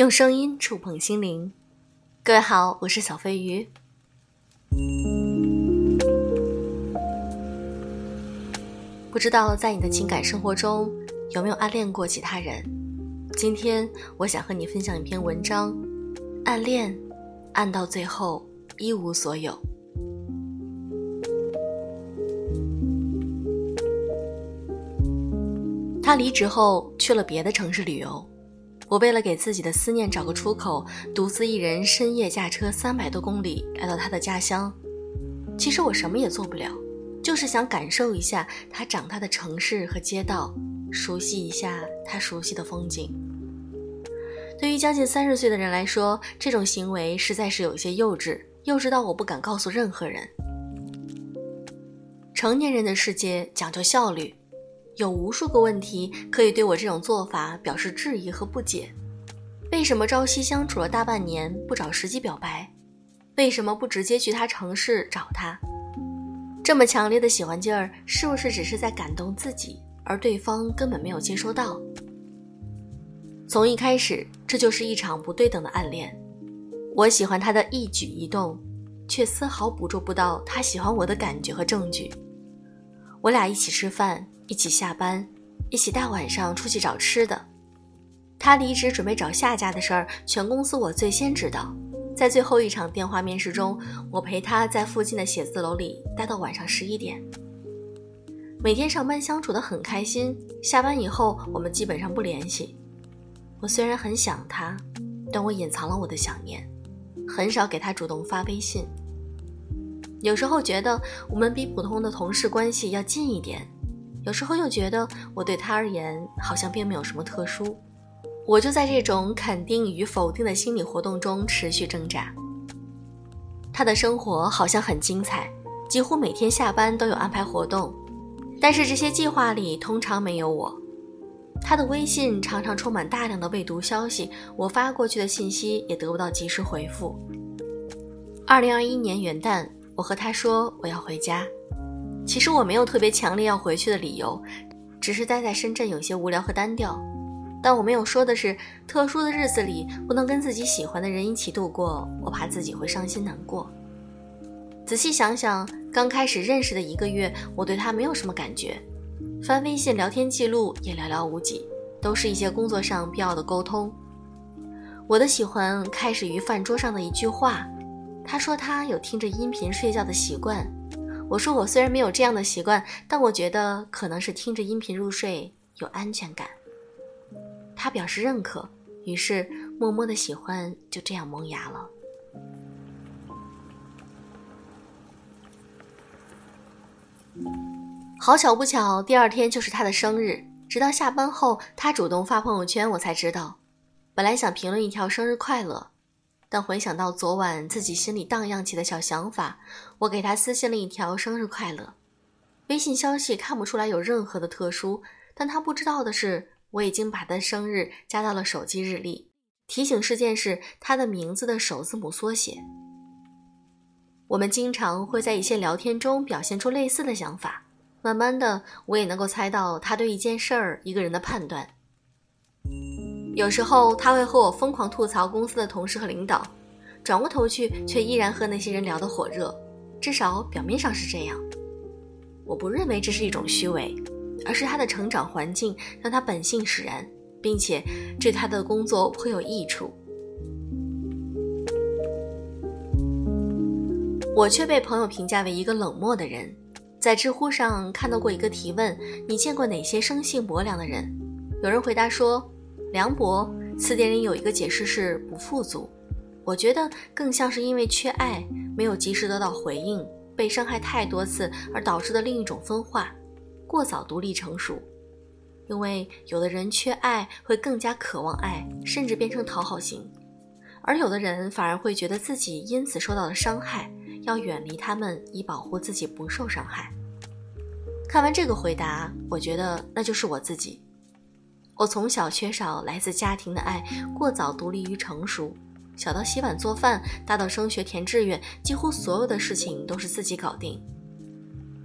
用声音触碰心灵，各位好，我是小飞鱼。不知道在你的情感生活中有没有暗恋过其他人？今天我想和你分享一篇文章：暗恋，暗到最后一无所有。他离职后去了别的城市旅游，我为了给自己的思念找个出口，独自一人深夜驾车三百多公里来到他的家乡。其实我什么也做不了，就是想感受一下他长大的城市和街道，熟悉一下他熟悉的风景。对于将近三十岁的人来说，这种行为实在是有些幼稚，幼稚到我不敢告诉任何人。成年人的世界讲究效率。有无数个问题可以对我这种做法表示质疑和不解：为什么朝夕相处了大半年不找时机表白？为什么不直接去他城市找他？这么强烈的喜欢劲儿，是不是只是在感动自己，而对方根本没有接收到？从一开始，这就是一场不对等的暗恋。我喜欢他的一举一动，却丝毫捕捉不到他喜欢我的感觉和证据。我俩一起吃饭。一起下班，一起大晚上出去找吃的。他离职准备找下家的事儿，全公司我最先知道。在最后一场电话面试中，我陪他在附近的写字楼里待到晚上十一点。每天上班相处得很开心，下班以后我们基本上不联系。我虽然很想他，但我隐藏了我的想念，很少给他主动发微信。有时候觉得我们比普通的同事关系要近一点。有时候又觉得我对他而言好像并没有什么特殊，我就在这种肯定与否定的心理活动中持续挣扎。他的生活好像很精彩，几乎每天下班都有安排活动，但是这些计划里通常没有我。他的微信常常充满大量的未读消息，我发过去的信息也得不到及时回复。二零二一年元旦，我和他说我要回家。其实我没有特别强烈要回去的理由，只是待在深圳有些无聊和单调。但我没有说的是，特殊的日子里不能跟自己喜欢的人一起度过，我怕自己会伤心难过。仔细想想，刚开始认识的一个月，我对他没有什么感觉，翻微信聊天记录也寥寥无几，都是一些工作上必要的沟通。我的喜欢开始于饭桌上的一句话，他说他有听着音频睡觉的习惯。我说我虽然没有这样的习惯，但我觉得可能是听着音频入睡有安全感。他表示认可，于是默默的喜欢就这样萌芽了。好巧不巧，第二天就是他的生日。直到下班后，他主动发朋友圈，我才知道。本来想评论一条生日快乐。但回想到昨晚自己心里荡漾起的小想法，我给他私信了一条“生日快乐”。微信消息看不出来有任何的特殊，但他不知道的是，我已经把他的生日加到了手机日历，提醒事件是他的名字的首字母缩写。我们经常会在一些聊天中表现出类似的想法，慢慢的，我也能够猜到他对一件事儿、一个人的判断。有时候他会和我疯狂吐槽公司的同事和领导，转过头去却依然和那些人聊得火热，至少表面上是这样。我不认为这是一种虚伪，而是他的成长环境让他本性使然，并且对他的工作颇有益处。我却被朋友评价为一个冷漠的人。在知乎上看到过一个提问：你见过哪些生性薄凉的人？有人回答说。梁博，词典里有一个解释是不富足，我觉得更像是因为缺爱，没有及时得到回应，被伤害太多次而导致的另一种分化，过早独立成熟。因为有的人缺爱会更加渴望爱，甚至变成讨好型，而有的人反而会觉得自己因此受到了伤害，要远离他们以保护自己不受伤害。看完这个回答，我觉得那就是我自己。我从小缺少来自家庭的爱，过早独立于成熟，小到洗碗做饭，大到升学填志愿，几乎所有的事情都是自己搞定。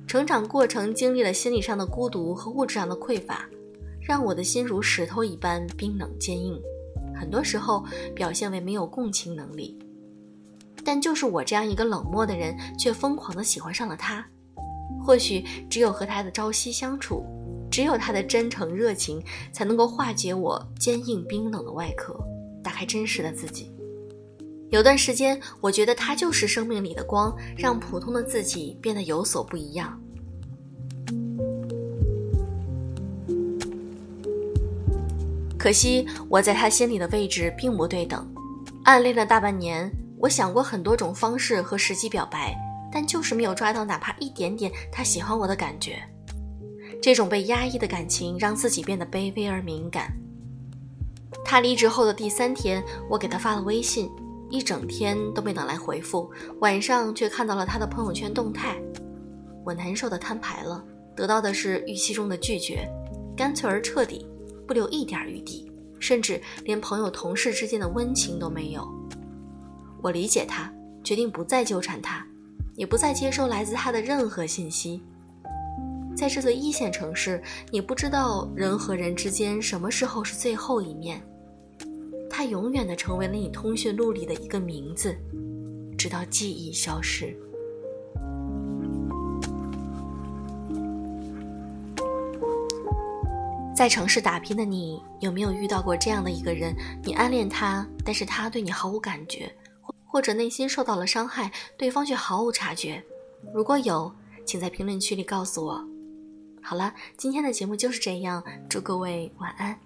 成长过程经历了心理上的孤独和物质上的匮乏，让我的心如石头一般冰冷坚硬，很多时候表现为没有共情能力。但就是我这样一个冷漠的人，却疯狂的喜欢上了他。或许只有和他的朝夕相处，只有他的真诚热情，才能够化解我坚硬冰冷的外壳，打开真实的自己。有段时间，我觉得他就是生命里的光，让普通的自己变得有所不一样。可惜我在他心里的位置并不对等。暗恋了大半年，我想过很多种方式和时机表白，但就是没有抓到哪怕一点点他喜欢我的感觉。这种被压抑的感情让自己变得卑微而敏感。他离职后的第三天，我给他发了微信，一整天都没等来回复，晚上却看到了他的朋友圈动态。我难受的摊牌了，得到的是预期中的拒绝，干脆而彻底。不留一点余地，甚至连朋友、同事之间的温情都没有。我理解他，决定不再纠缠他，也不再接收来自他的任何信息。在这座一线城市，你不知道人和人之间什么时候是最后一面。他永远的成为了你通讯录里的一个名字，直到记忆消失。在城市打拼的你，有没有遇到过这样的一个人？你暗恋他，但是他对你毫无感觉，或者内心受到了伤害，对方却毫无察觉。如果有，请在评论区里告诉我。好了，今天的节目就是这样，祝各位晚安。